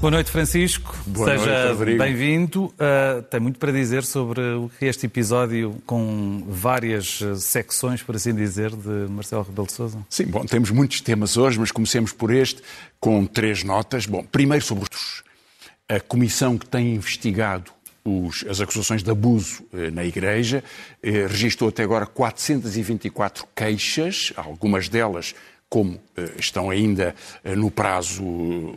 Boa noite, Francisco. Boa Seja noite, bem-vindo. Uh, tem muito para dizer sobre este episódio com várias uh, secções, por assim dizer, de Marcelo Rebelo de Sousa. Sim, bom, temos muitos temas hoje, mas comecemos por este, com três notas. Bom, primeiro sobre os, a comissão que tem investigado os, as acusações de abuso eh, na Igreja eh, registrou até agora 424 queixas, algumas delas como estão ainda eh, no prazo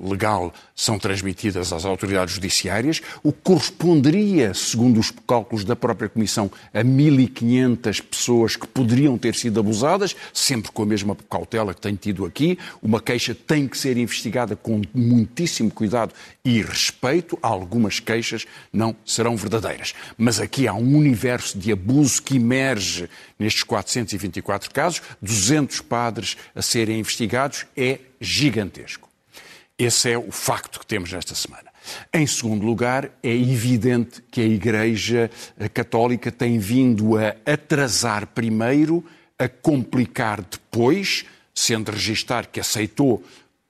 legal, são transmitidas às autoridades judiciárias, o que corresponderia, segundo os cálculos da própria Comissão, a 1.500 pessoas que poderiam ter sido abusadas, sempre com a mesma cautela que tenho tido aqui. Uma queixa tem que ser investigada com muitíssimo cuidado e respeito. Algumas queixas não serão verdadeiras. Mas aqui há um universo de abuso que emerge nestes 424 casos, 200 padres a serem investigados, é gigantesco. Esse é o facto que temos nesta semana. Em segundo lugar, é evidente que a Igreja Católica tem vindo a atrasar primeiro, a complicar depois, sendo registar que aceitou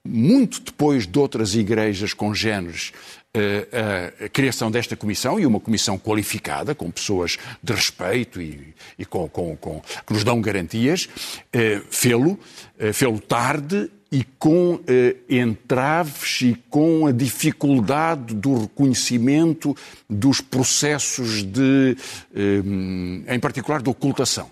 muito depois de outras igrejas congêneres a criação desta comissão e uma comissão qualificada, com pessoas de respeito e, e com, com, com, que nos dão garantias, eh, fê-lo, eh, fê-lo tarde e com eh, entraves e com a dificuldade do reconhecimento dos processos de, em particular, de ocultação,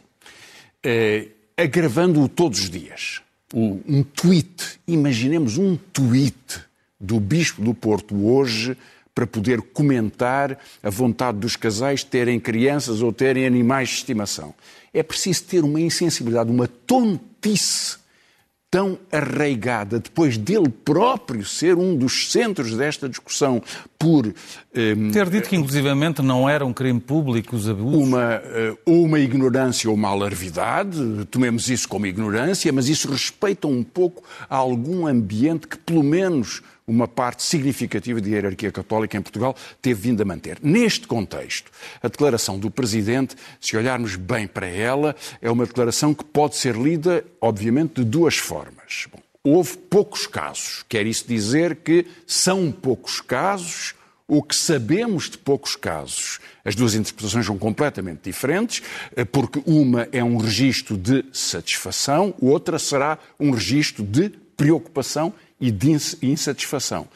agravando-o todos os dias. Um tweet, imaginemos um tweet do Bispo do Porto hoje para poder comentar a vontade dos casais terem crianças ou terem animais de estimação. É preciso ter uma insensibilidade, uma tontice tão arraigada, depois dele próprio ser um dos centros desta discussão, por. Um, ehm, Ter dito que, inclusivamente, não era um crime público os abusos? Uma, ou uma ignorância ou uma alarvidade, tomemos isso como ignorância, mas isso respeita um pouco a algum ambiente que, pelo menos, uma parte significativa de hierarquia católica em Portugal teve vindo a manter. Neste contexto, a declaração do Presidente, se olharmos bem para ela, é uma declaração que pode ser lida, obviamente, de duas formas. Bom, houve poucos casos, quer isso dizer que são poucos casos o que sabemos de poucos casos. As duas interpretações são completamente diferentes, eh, porque uma é um registro de satisfação, outra será um registro de preocupação e de insatisfação.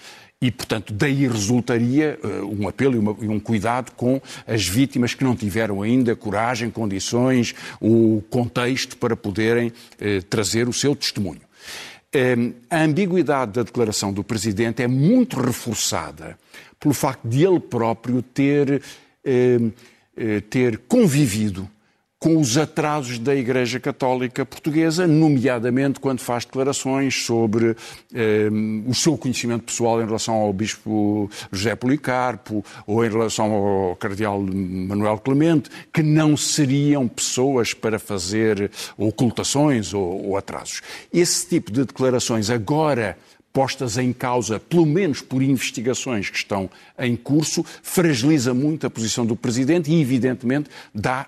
E, portanto, daí resultaria uh, um apelo e, uma, e, um cuidado com as vítimas que não tiveram ainda coragem, condições, o contexto para poderem uh, trazer o seu testemunho. Uh, a ambiguidade da declaração do Presidente é muito reforçada pelo facto de ele próprio ter, ter convivido com os atrasos da Igreja Católica Portuguesa, nomeadamente quando faz declarações sobre eh, o seu conhecimento pessoal em relação ao Bispo José Policarpo ou em relação ao Cardeal Manuel Clemente, que não seriam pessoas para fazer ocultações ou, ou atrasos. Esse tipo de declarações agora postas em causa, pelo menos por investigações que estão em curso, fragiliza muito a posição do Presidente e, evidentemente, dá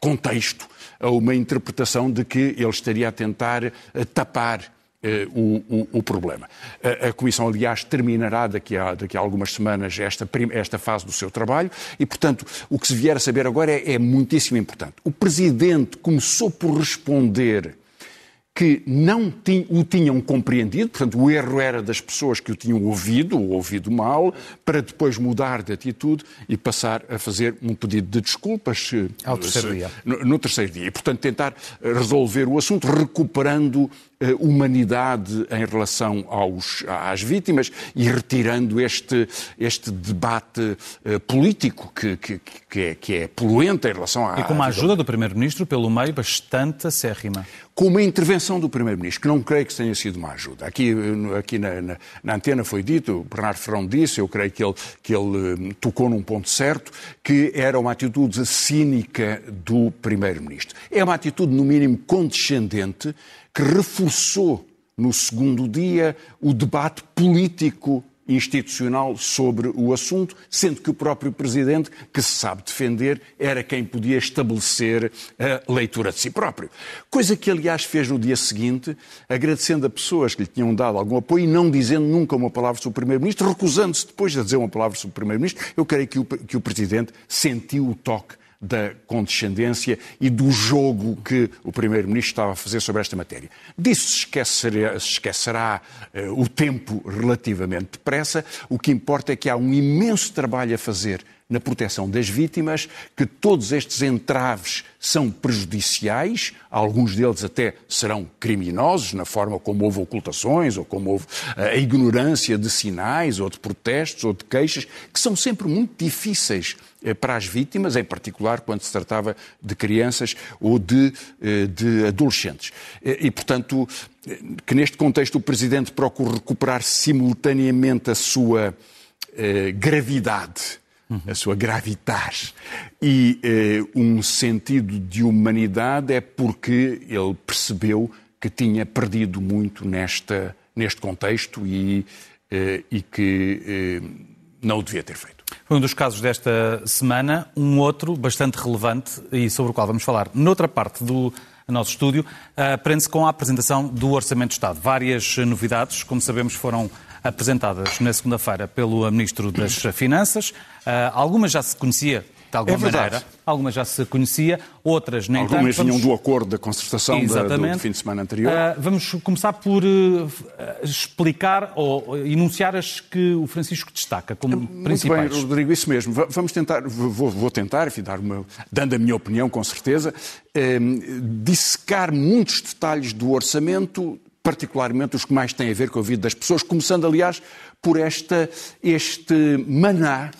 contexto a uma interpretação de que ele estaria a tentar eh, tapar eh, o, o, o, problema. A, a, Comissão, aliás, terminará daqui a, daqui a algumas semanas esta, esta fase do seu trabalho e, portanto, o que se vier a saber agora é, é muitíssimo importante. O Presidente começou por responder que não o tinham compreendido, portanto, o erro era das pessoas que o tinham ouvido, ou ouvido mal, para depois mudar de atitude e passar a fazer um pedido de desculpas Ao terceiro dia. No, no terceiro dia. E, portanto, tentar resolver o assunto recuperando eh, humanidade em relação aos, às vítimas e retirando este, este debate uh, político que, que, que, é, que é poluente em relação à. E com uma ajuda do Primeiro-Ministro pelo meio bastante acérrima. Com uma intervenção do Primeiro-Ministro, que não creio que tenha sido uma ajuda. Aqui, aqui na, na, na antena foi dito, o Bernardo Ferrão disse, eu creio que ele, que ele tocou num ponto certo, que era uma atitude cínica do Primeiro-Ministro. É uma atitude, no mínimo, condescendente que reforçou no segundo dia o debate político institucional sobre o assunto, sendo que o próprio Presidente, que se sabe defender, era quem podia estabelecer a leitura de si próprio. Coisa que, aliás, fez no dia seguinte, agradecendo a pessoas que lhe tinham dado algum apoio e não dizendo nunca uma palavra sobre o Primeiro-Ministro, recusando-se depois de dizer uma palavra sobre o Primeiro-Ministro. Eu creio que o, que o Presidente sentiu o toque da condescendência e do jogo que o Primeiro-Ministro estava a fazer sobre esta matéria. Disso se esquecerá, se esquecerá uh, o tempo relativamente depressa. O que importa é que há um imenso trabalho a fazer na proteção das vítimas, que todos estes entraves são prejudiciais, alguns deles até serão criminosos, na forma como houve ocultações, ou como houve eh, a ignorância de sinais, ou de protestos, ou de queixas, que são sempre muito difíceis eh, para as vítimas, em particular quando se tratava de crianças ou de, eh, de adolescentes. E, portanto, que neste contexto o Presidente procure recuperar simultaneamente a sua gravidade a sua gravitas e eh, um sentido de humanidade é porque ele percebeu que tinha perdido muito nesta, neste contexto e, eh, e que eh, não o devia ter feito. Foi um dos casos desta semana, um outro bastante relevante e sobre o qual vamos falar noutra parte do nosso estúdio, uh, prende-se com a apresentação do Orçamento de Estado. Várias novidades, como sabemos, foram apresentadas na segunda-feira pelo Ministro das Finanças. Uh, algumas já se conhecia de alguma é maneira. Algumas já se conhecia, outras nem Algumas tanto. vinham do acordo da concertação da, do fim de semana anterior. Uh, vamos começar por uh, explicar ou enunciar as que o Francisco destaca como Muito principais. bem, Rodrigo, isso mesmo. Vamos tentar, vou, vou tentar, enfim, dar uma, dando a minha opinião, com certeza, dissecar muitos detalhes do orçamento particularmente os que mais têm a ver com a vida das pessoas, começando, aliás, por esta, este maná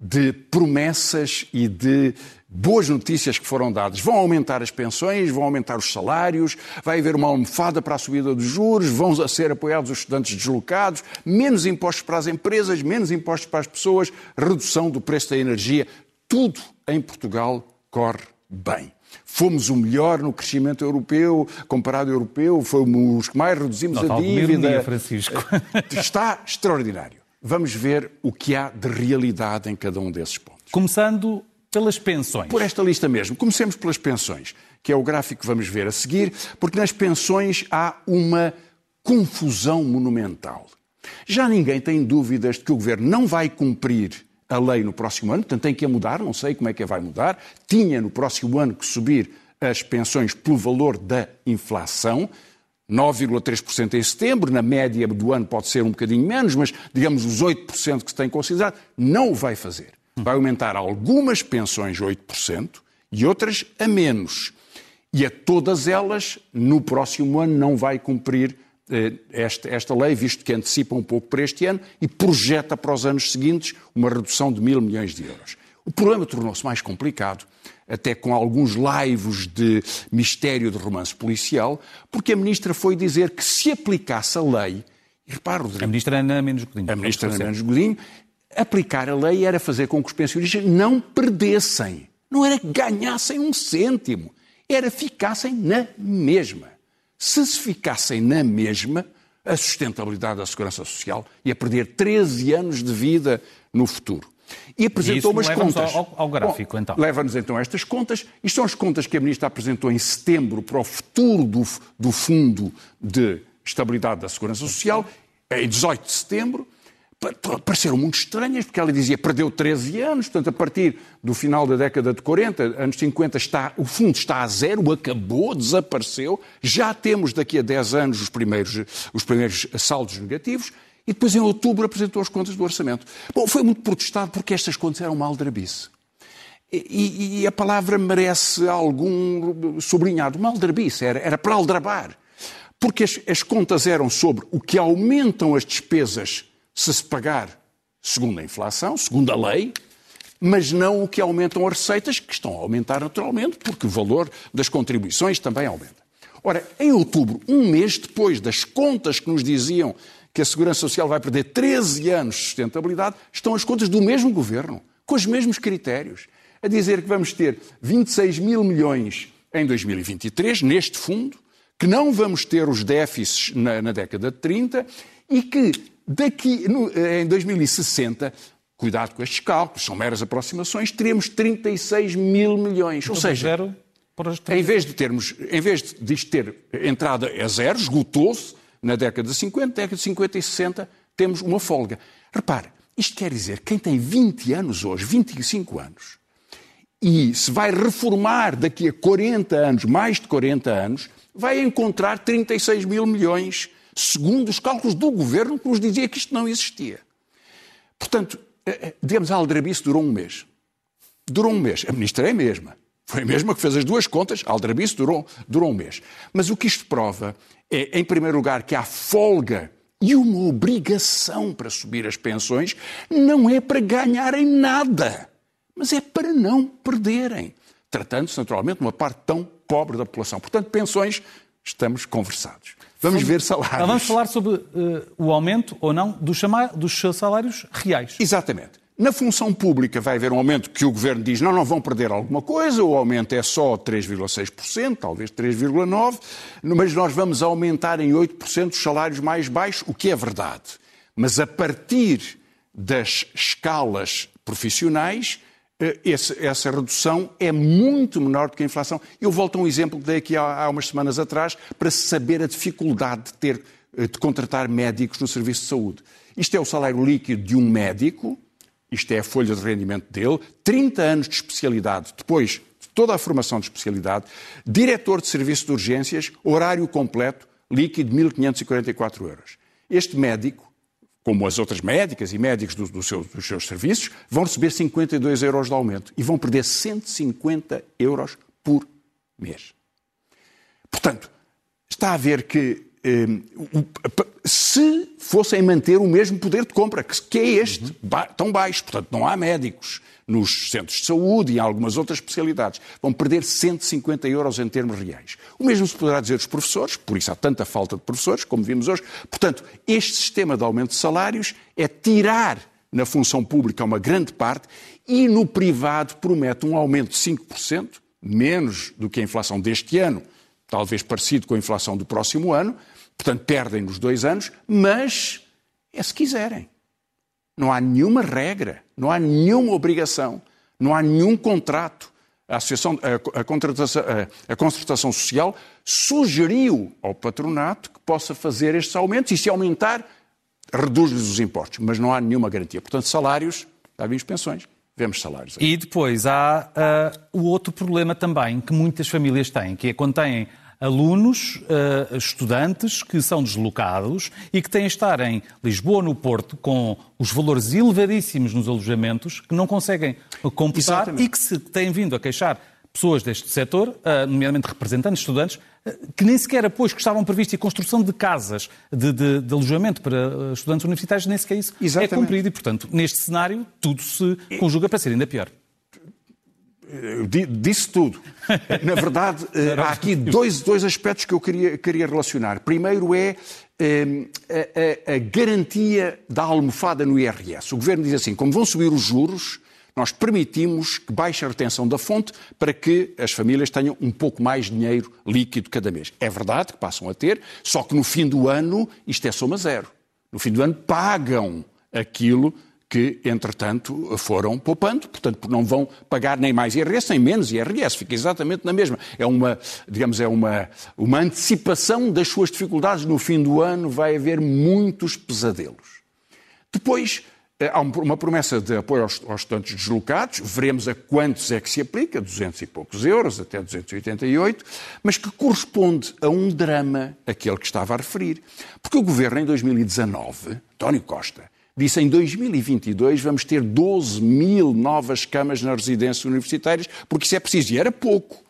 de promessas e de boas notícias que foram dadas. Vão aumentar as pensões, vão aumentar os salários, vai haver uma almofada para a subida dos juros, vão ser apoiados os estudantes deslocados, menos impostos para as empresas, menos impostos para as pessoas, redução do preço da energia. Tudo em Portugal corre bem. Fomos o melhor no crescimento europeu, comparado ao europeu, fomos os que mais reduzimos Não, a dívida. Dia, Francisco. Está extraordinário. Vamos ver o que há de realidade em cada um desses pontos. Começando pelas pensões. Por esta lista mesmo. Comecemos pelas pensões, que é o gráfico que vamos ver a seguir, porque nas pensões há uma confusão monumental. Já ninguém tem dúvidas de que o governo não vai cumprir a lei no próximo ano, portanto tem que a mudar, não sei como é que vai mudar. Tinha no próximo ano que subir as pensões pelo valor da inflação. 9,3% em setembro, na média do ano pode ser um bocadinho menos, mas digamos os 8% que se tem considerado, não o vai fazer. Vai aumentar algumas pensões 8% e outras a menos. E a todas elas, no próximo ano, não vai cumprir esta, esta lei, visto que antecipa um pouco para este ano e projeta para os anos seguintes uma redução de mil milhões de euros. O problema tornou-se mais complicado, até com alguns laivos de mistério de romance policial, porque a ministra foi dizer que se aplicasse a lei, e repara, Rodrigo, a ministra Ana Menos Godinho. A ministra Ana Menos Godinho, aplicar a lei era fazer com que os pensionistas não perdessem, não era que ganhassem um cêntimo, era ficassem na mesma se se ficassem na mesma, a sustentabilidade da segurança social ia perder 13 anos de vida no futuro. E apresentou e umas contas. Ao, ao gráfico, Bom, então. Leva-nos então a estas contas. Isto são as contas que a Ministra apresentou em setembro para o futuro do, do Fundo de Estabilidade da Segurança Social, em 18 de setembro pareceram muito estranhas, porque ela dizia perdeu 13 anos, portanto, a partir do final da década de 40, anos 50, está, o fundo está a zero, acabou, desapareceu, já temos daqui a 10 anos os primeiros, os primeiros saldos negativos, e depois em outubro apresentou as contas do orçamento. Bom, foi muito protestado porque estas contas eram uma aldrabice. E, e, a palavra merece algum sublinhado. Uma aldrabice, era, era para aldrabar. Porque as, as contas eram sobre o que aumentam as despesas se se pagar segundo a inflação, segundo a lei, mas não o que aumentam as receitas, que estão a aumentar naturalmente, porque o valor das contribuições também aumenta. Ora, em outubro, um mês depois das contas que nos diziam que a Segurança Social vai perder 13 anos de sustentabilidade, estão as contas do mesmo governo, com os mesmos critérios, a dizer que vamos ter 26 mil milhões em 2023, neste fundo, que não vamos ter os déficits na, na década de 30 e que daqui no, em 2060, cuidado com estes cálculos, são meras aproximações, teremos 36 mil milhões. Então, Ou seja, para os em vez de termos, em vez de isto ter entrada a zero, esgotou-se na década de 50, década de 50 e 60, temos uma folga. Repare, isto quer dizer, quem tem 20 anos hoje, 25 anos, e se vai reformar daqui a 40 anos, mais de 40 anos, vai encontrar 36 mil milhões, segundo os cálculos do governo que nos dizia que isto não existia. Portanto, eh, eh, digamos, a aldrabice durou um mês. Durou um mês. A ministra é a mesma. Foi a mesma que fez as duas contas, a aldrabice durou, durou um mês. Mas o que isto prova é, em primeiro lugar, que há folga e uma obrigação para subir as pensões, não é para ganharem nada, mas é para não perderem. Tratando-se, naturalmente, de uma parte tão pobre da população. Portanto, pensões, estamos conversados. Vamos ver salários. Então, vamos falar sobre uh, o aumento ou não dos, dos salários reais. Exatamente. Na função pública vai haver um aumento que o Governo diz não, não vão perder alguma coisa, o aumento é só 3,6%, talvez 3,9%, mas nós vamos aumentar em 8% os salários mais baixos, o que é verdade. Mas a partir das escalas profissionais, eh, essa redução é muito menor do que a inflação. Eu volto a um exemplo que dei aqui há umas semanas atrás para saber a dificuldade de ter eh, de contratar médicos no serviço de saúde. Isto é o salário líquido de um médico, isto é a folha de rendimento dele, 30 anos de especialidade, depois de toda a formação de especialidade, diretor de serviço de urgências, horário completo, líquido 1.544 euros. Este médico, como as outras médicas e médicos do, do seu, dos seus serviços, vão receber 52 euros de aumento e vão perder 150 euros por mês. Portanto, está a ver que se fossem manter o mesmo poder de compra, que é este, tão baixo. Portanto, não há médicos nos centros de saúde e em algumas outras especialidades. Vão perder 150 euros em termos reais. O mesmo se poderá dizer dos professores, por isso há tanta falta de professores, como vimos hoje. Portanto, este sistema de aumento de salários é tirar na função pública uma grande parte e no privado promete um aumento de 5%, menos do que a inflação deste ano, talvez parecido com a inflação do próximo ano, Portanto, perdem nos dois anos, mas é se quiserem. Não há nenhuma regra, não há nenhuma obrigação, não há nenhum contrato. A, Associação, a, a, a, Concertação Social sugeriu ao patronato que possa fazer estes aumentos e, se aumentar, reduz-lhes os impostos. Mas não há nenhuma garantia. Portanto, salários, já vimos pensões, vemos salários. E depois há uh, o outro problema também que muitas famílias têm, que é quando têm alunos, uh, estudantes que são deslocados e que têm de estar em Lisboa, no Porto, com os valores elevadíssimos nos alojamentos, que não conseguem computar Exatamente. e que se têm vindo a queixar pessoas deste setor, uh, nomeadamente representantes, estudantes, que nem sequer apoios que estavam previstos e construção de casas de, de, de alojamento para estudantes universitários, nem sequer isso é Exatamente. é cumprido. E, portanto, neste cenário, tudo se conjuga para ser ainda pior disse tudo. Na verdade, eh, há aqui dois, dois aspectos que eu queria, queria relacionar. Primeiro é eh, a, a, a, garantia da almofada no IRS. O governo diz assim: como vão subir os juros, nós permitimos que baixe a retenção da fonte para que as famílias tenham um pouco mais de dinheiro líquido cada mês. É verdade que passam a ter, só que no fim do ano isto é soma zero. No fim do ano pagam aquilo que, entretanto, foram poupando, portanto, não vão pagar nem mais IRS, nem menos IRS, fica exatamente na mesma. É uma, digamos, é uma, uma antecipação das suas dificuldades. No fim do ano vai haver muitos pesadelos. Depois, eh, há uma promessa de apoio aos, aos estudantes deslocados, veremos a quantos é que se aplica, 200 e poucos euros, até 288, mas que corresponde a um drama, aquele que estava a referir. Porque o governo, em 2019, António Costa, disse em 2022 vamos ter 12 mil novas camas nas residências universitárias, porque isso é preciso. E era pouco.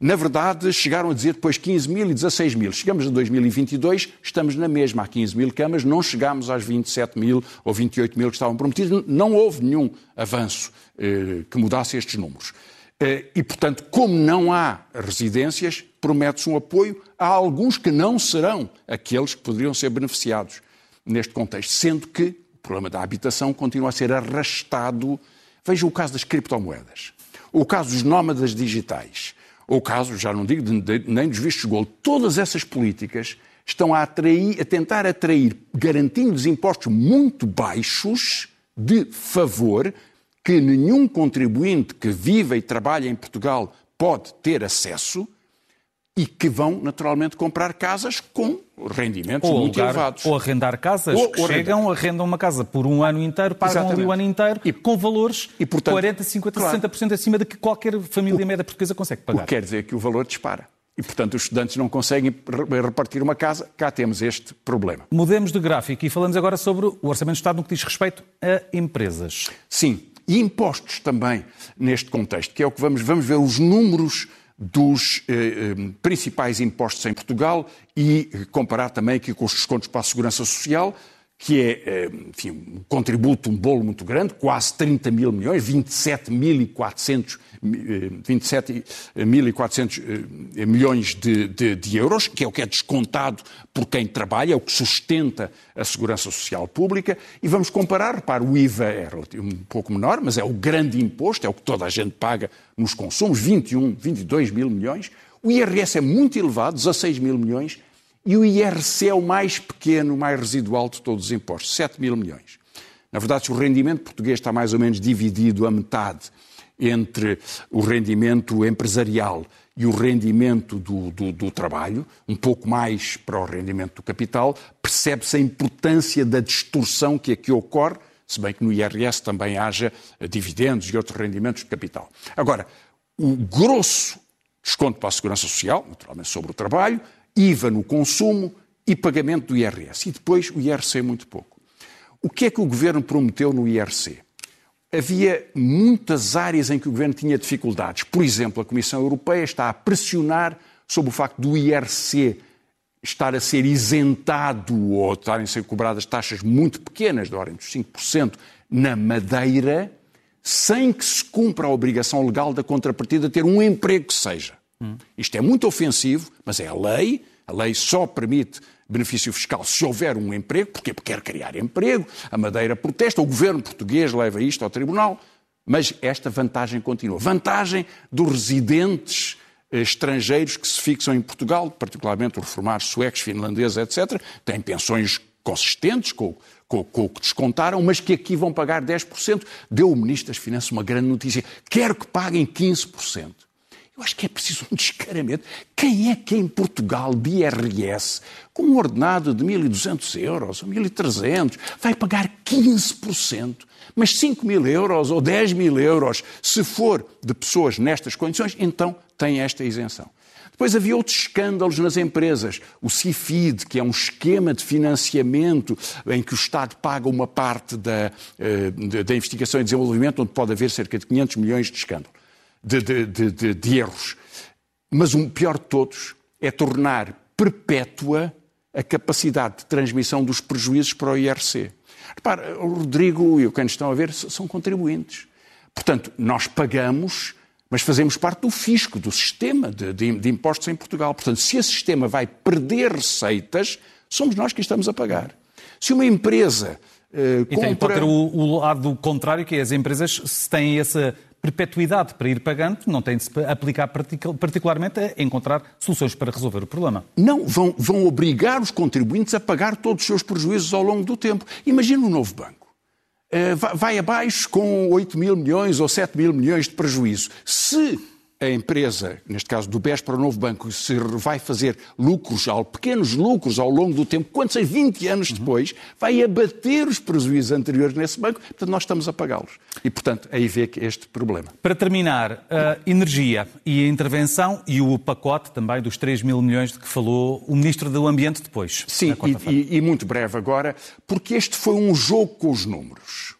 Na verdade, chegaram a dizer depois 15 mil e 16 mil. Chegamos a 2022, estamos na mesma, há 15 mil camas, não chegámos às 27 mil ou 28 mil que estavam prometidos. Não houve nenhum avanço eh, que mudasse estes números. Eh, e, portanto, como não há residências, promete-se um apoio a alguns que não serão aqueles que poderiam ser beneficiados neste contexto, sendo que problema da habitação continua a ser arrastado. Veja o caso das criptomoedas, o caso dos nómadas digitais, o caso, já não digo de, de, nem dos vistos de golo. Todas essas políticas estão a, atrair, a tentar atrair, garantindo-lhes impostos muito baixos, de favor, que nenhum contribuinte que viva e trabalha em Portugal pode ter acesso e que vão naturalmente comprar casas com rendimentos ou muito alugar, elevados. Ou arrendar casas Ou- que ou chegam, arrendam uma casa por um ano inteiro, pagam ali o ano inteiro E- com valores e, portanto, 40, 50, claro. 60% acima de que qualquer família média portuguesa consegue O pagar. que quer dizer que o valor dispara. E, portanto, os estudantes não conseguem re- repartir uma casa. Cá temos este problema. Mudemos de gráfico e falamos agora sobre o Orçamento de Estado no que diz respeito a empresas. Sim, e impostos também neste contexto, que é o que vamos, vamos ver os números dos eh, eh, principais impostos em Portugal e comparar também aqui com os descontos para a segurança social, que é, eh, enfim, um contributo, um bolo muito grande, quase 30 mil milhões, 27.400 eh, 27.400 eh, milhões de, de, de euros, que é o que é descontado por quem trabalha, é o que sustenta a segurança social pública, e vamos comparar, repare, o IVA é um pouco menor, mas é o grande imposto, é o que toda a gente paga nos consumos, 21, 22 mil milhões, o IRS é muito elevado, 16 mil milhões, e o IRC é o mais pequeno, o mais residual de todos os impostos, 7 mil milhões. Na verdade, se o rendimento português está mais ou menos dividido a metade entre o rendimento empresarial e o rendimento do, do- do trabalho, um pouco mais para o rendimento do capital, percebe-se a importância da distorção que aqui ocorre, se bem que no IRS também haja dividendos e outros rendimentos de capital. Agora, o grosso desconto para a segurança social, naturalmente sobre o trabalho, IVA no consumo e pagamento do IRS. E depois o IRC muito pouco. O que é que o governo prometeu no IRC? Havia muitas áreas em que o governo tinha dificuldades. Por exemplo, a Comissão Europeia está a pressionar sobre o facto do IRC estar a ser isentado ou estarem a ser cobradas taxas muito pequenas, da ordem dos 5%, na Madeira, sem que se cumpra a obrigação legal da contrapartida ter um emprego que seja. Isto é muito ofensivo, mas é a lei. A lei só permite benefício fiscal se houver um emprego. Porque quer criar emprego. A Madeira protesta, o governo português leva isto ao tribunal. Mas esta vantagem continua. Vantagem dos residentes eh, estrangeiros que se fixam em Portugal, particularmente os reformados suecos, finlandeses, etc., têm pensões consistentes com, com- com o que descontaram, mas que aqui vão pagar 10%. Deu o Ministro das Finanças uma grande notícia. Quero que paguem 15%. Eu acho que é preciso um descaramento. Quem é que em Portugal, de IRS, com um ordenado de 1.200 euros ou 1.300, vai pagar 15%? Mas 5 mil euros ou 10 mil euros, se for de pessoas nestas condições, então tem esta isenção. Depois havia outros escândalos nas empresas. O CIFID, que é um esquema de financiamento em que o Estado paga uma parte da, eh, da- investigação e desenvolvimento, onde pode haver cerca de 500 milhões de escândalo, de, de- de- de- erros. Mas o pior de todos é tornar perpétua a capacidade de transmissão dos prejuízos para o IRC. Repara, o Rodrigo e o que nos estão a ver são contribuintes. Portanto, nós pagamos, mas fazemos parte do fisco, do sistema de, de- de impostos em Portugal. Portanto, se esse sistema vai perder receitas, somos nós que estamos a pagar. Se uma empresa eh, E tem, pode compra... ter o, o lado contrário, que é as empresas, se têm essa perpetuidade para ir pagando, não têm de se aplicar partic- particularmente a encontrar soluções para resolver o problema. Não, vão, vão obrigar os contribuintes a pagar todos os seus prejuízos ao longo do tempo. Imagina um novo banco. Eh, vai- vai abaixo com 8 mil milhões ou 7 mil milhões de prejuízo. Se a empresa, neste caso do BES para o novo banco, se vai fazer lucros, pequenos lucros ao longo do tempo, quando sei 20 anos depois, vai abater os prejuízos anteriores nesse banco, portanto nós estamos a pagá-los. E, portanto, aí vê que este problema. Para terminar, a energia e a intervenção e o pacote também dos 3 mil milhões de que falou o Ministro do Ambiente depois. Sim, e, e- e muito breve agora, porque este foi um jogo com os números.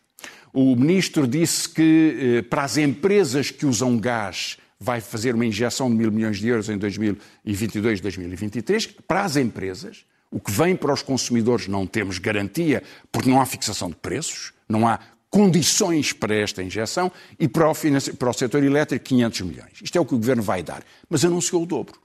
O ministro disse que eh, para as empresas que usam gás vai fazer uma injeção de mil milhões de euros em 2022, 2023. Para as empresas, o que vem para os consumidores não temos garantia, porque não há fixação de preços, não há condições para esta injeção, e para o, para o setor elétrico 500 milhões. Isto é o que o governo vai dar, mas anunciou o dobro.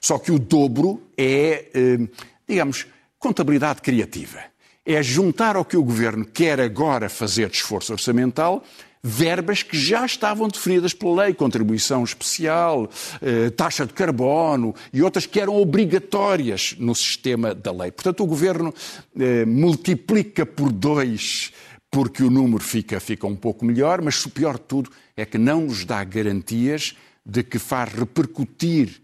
Só que o dobro é, eh, digamos, contabilidade criativa. É juntar ao que o governo quer agora fazer de esforço orçamental, verbas que já estavam definidas pela lei, contribuição especial, eh, taxa de carbono e outras que eram obrigatórias no sistema da lei. Portanto, o governo eh, multiplica por dois porque o número fica, fica um pouco melhor, mas o pior de tudo é que não nos dá garantias de que faz repercutir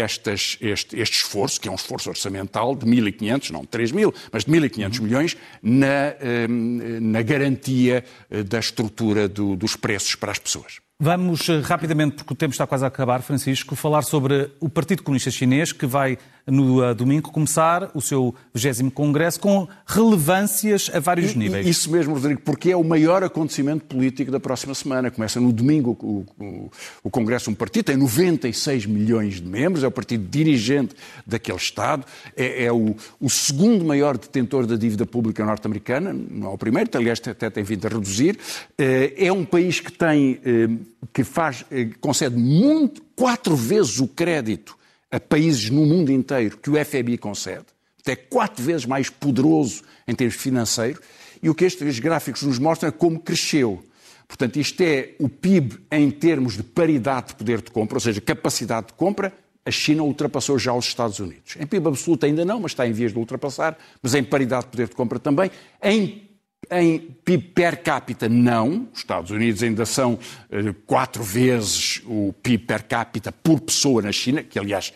estas, este, este, esforço, que é um esforço orçamental de 1.500, não de 3.000, mas de 1.500 milhões, na, ehm, na garantia eh, da estrutura do, dos preços para as pessoas. Vamos eh, rapidamente, porque o tempo está quase a acabar, Francisco, falar sobre o Partido Comunista Chinês, que vai no uh, domingo começar o seu 20 Congresso com relevâncias a vários e, níveis. Isso mesmo, Rodrigo, porque é o maior acontecimento político da próxima semana. Começa no domingo o, o, o Congresso, um partido, tem 96 milhões de membros, é o partido dirigente daquele Estado, é, é o, o, segundo maior detentor da dívida pública norte-americana, não é o primeiro, aliás, até tem vindo a reduzir. Eh, é um país que tem, eh, que faz, eh, concede muito, quatro vezes o crédito a países no mundo inteiro que o FMI concede, é quatro vezes mais poderoso em termos financeiros, e o que estes gráficos nos mostram é como cresceu. Portanto, isto é o PIB em termos de paridade de poder de compra, ou seja, capacidade de compra, a China ultrapassou já os Estados Unidos. Em PIB absoluto ainda não, mas está em vias de ultrapassar, mas em paridade de poder de compra também. Em em PIB per capita, não. Os Estados Unidos ainda são eh, quatro vezes o PIB per capita por pessoa na China, que aliás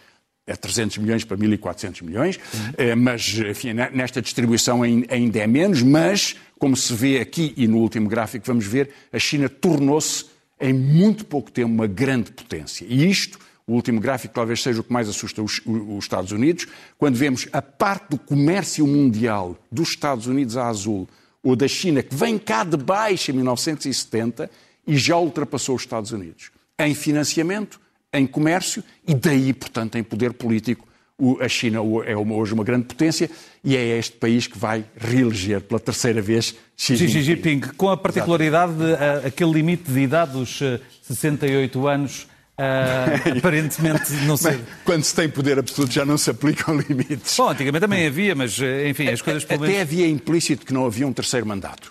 é 300 milhões para 1.400 milhões, uhum. mas enfim, nesta distribuição ainda é menos, mas, como se vê aqui e no último gráfico vamos ver, a China tornou-se em muito pouco tempo uma grande potência. E isto, o último gráfico talvez seja o que mais assusta os, os Estados Unidos, quando vemos a parte do comércio mundial dos Estados Unidos a azul ou da China, que vem cá de baixo em 1970 e já ultrapassou os Estados Unidos. Em financiamento, em comércio e daí, portanto, em poder político. A China é hoje uma grande potência e é este país que vai reeleger pela terceira vez Xi Jinping. Xi Jinping com a particularidade de uh, aquele limite de idade dos uh, 68 anos Uh, aparentemente não sei. Quando se tem poder absoluto já não se aplicam limites. Bom, antigamente também havia, mas enfim, as coisas Até menos... havia implícito que não havia um terceiro mandato.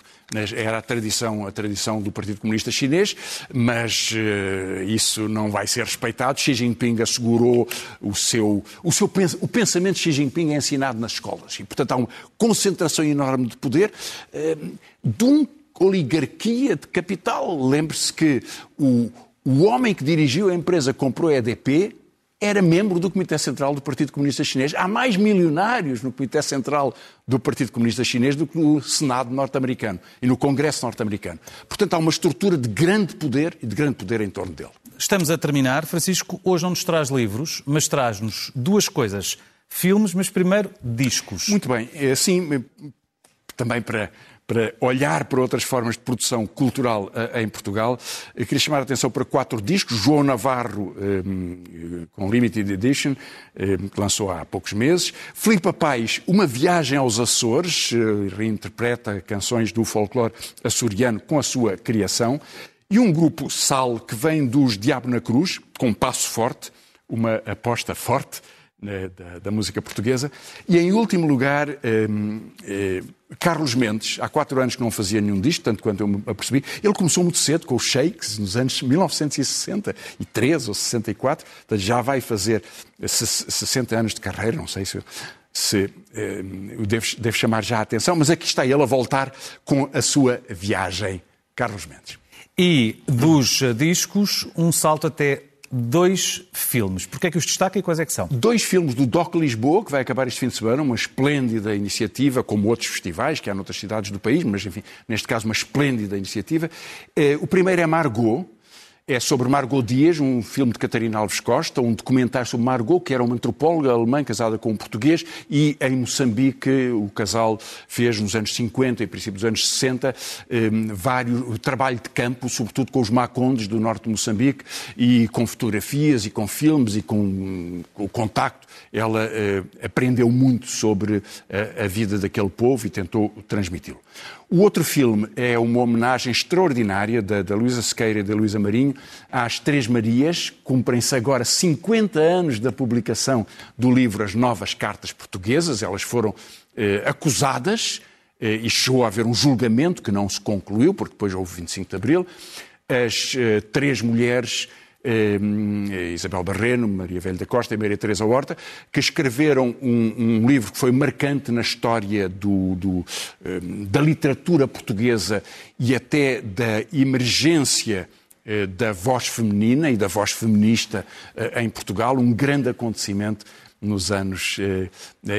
Era a tradição, a tradição do Partido Comunista Chinês, mas uh, isso não vai ser respeitado. Xi Jinping assegurou o seu, o seu o pensamento de Xi Jinping é ensinado nas escolas e, portanto, há uma concentração enorme de poder uh, de uma oligarquia de capital. Lembre-se que o, o homem que dirigiu a empresa comprou a EDP era membro do Comitê Central do Partido Comunista Chinês. Há mais milionários no Comitê Central do Partido Comunista Chinês do que no Senado norte-americano e no Congresso norte-americano. Portanto, há uma estrutura de grande poder e de grande poder em torno dele. Estamos a terminar. Francisco, hoje não nos traz livros, mas traz-nos duas coisas. Filmes, mas primeiro discos. Muito bem. Assim, também para para olhar para outras formas de produção cultural eh, em Portugal. Eu queria chamar a atenção para quatro discos. João Navarro, eh, com Limited Edition, eh, que lançou há poucos meses. Filipe Pais, Uma Viagem aos Açores, reinterpreta canções do folclore açoriano com a sua criação. E um grupo Sal, que vem dos Diabo na Cruz, com Passo Forte, uma aposta forte da, da, música portuguesa. E, em último lugar, eh, eh, Carlos Mendes, há quatro anos que não fazia nenhum disco, tanto quanto eu me apercebi. Ele começou muito cedo com os Shakes, nos anos 1963 ou 64, já vai fazer 60 anos de carreira, não sei se se eh, devo chamar já a atenção, mas aqui está ele a voltar com a sua viagem, Carlos Mendes. E dos discos, um salto até dois filmes. Porquê é que os destaca e quais é que são? Dois filmes do DOC Lisboa, que vai acabar este fim de semana, uma esplêndida iniciativa, como outros festivais que há noutras cidades do país, mas enfim, neste caso uma esplêndida iniciativa. Eh, o primeiro é Margot, é sobre Margot Dias, um filme de Catarina Alves Costa, um documentário sobre Margot, que era uma antropóloga alemã casada com um português, e em Moçambique o casal fez nos anos 50 e princípio dos anos 60 um, vários trabalho de campo, sobretudo com os macondes do norte de Moçambique, e com fotografias e com filmes e com, com o contacto. Ela uh, aprendeu muito sobre a, a vida daquele povo e tentou transmiti-lo. O outro filme é uma homenagem extraordinária da, da Luísa Sequeira e da Luísa Marinho às Três Marias. Cumprem-se agora 50 anos da publicação do livro As Novas Cartas Portuguesas. Elas foram eh, acusadas e chegou a haver um julgamento que não se concluiu, porque depois houve 25 de Abril. As três mulheres Isabel Barreno, Maria Velho da Costa e Maria Teresa Horta, que escreveram um, um livro que foi marcante na história do, do, da literatura portuguesa e até da emergência eh, da voz feminina e da voz feminista eh, em Portugal, um grande acontecimento nos anos eh,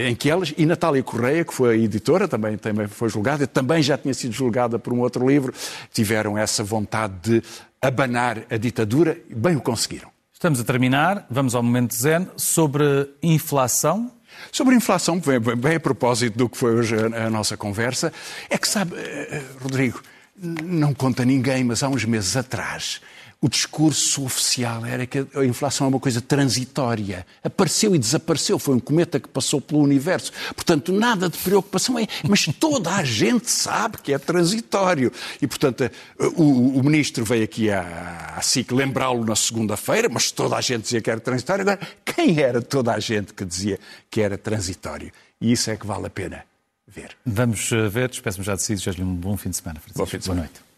em que elas, e Natália Correia, que foi a editora, também, também foi julgada, também já tinha sido julgada por um outro livro, tiveram essa vontade de abanar a ditadura e bem o conseguiram. Estamos a terminar, vamos ao momento zen, sobre inflação. Sobre inflação, bem, bem a propósito do que foi hoje a, a nossa conversa, é que sabe, eh, Rodrigo, não conta ninguém, mas há uns meses atrás o discurso oficial era que a inflação é uma coisa transitória. Apareceu e desapareceu. Foi um cometa que passou pelo universo. Portanto, nada de preocupação. É, mas toda a gente sabe que é transitório. E, portanto, o, o ministro veio aqui à, à SIC lembrá-lo na segunda-feira, mas toda a gente dizia que era transitório. Agora, quem era toda a gente que dizia que era transitório? E isso é que vale a pena ver. Vamos eh, ver. Despeço-me já de si. Desejo-lhe um bom fim de semana. Bom fim de semana. Boa noite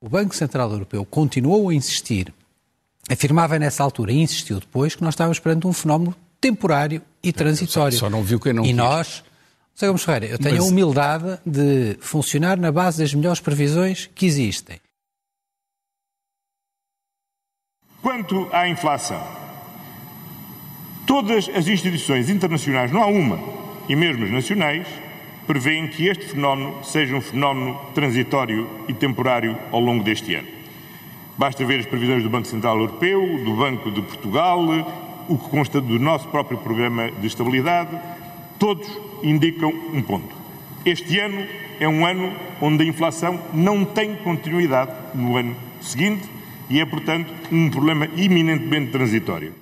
o Banco Central Europeu continuou a insistir, afirmava nessa altura e insistiu depois que nós estávamos perante um fenómeno temporário e transitório. Só, só não viu quem não E quis. nós, Sr. Gomes Ferreira, eu tenho Mas... a humildade de funcionar na base das melhores previsões que existem. Quanto à inflação, todas as instituições internacionais, não há uma, e mesmo as nacionais, prevêem que este fenómeno seja um fenómeno transitório e temporário ao longo deste ano. Basta ver as previsões do Banco Central Europeu, do Banco de Portugal, o que consta do nosso próprio programa de estabilidade, todos indicam um ponto. Este ano é um ano onde a inflação não tem continuidade no ano seguinte e é, portanto, um problema eminentemente transitório.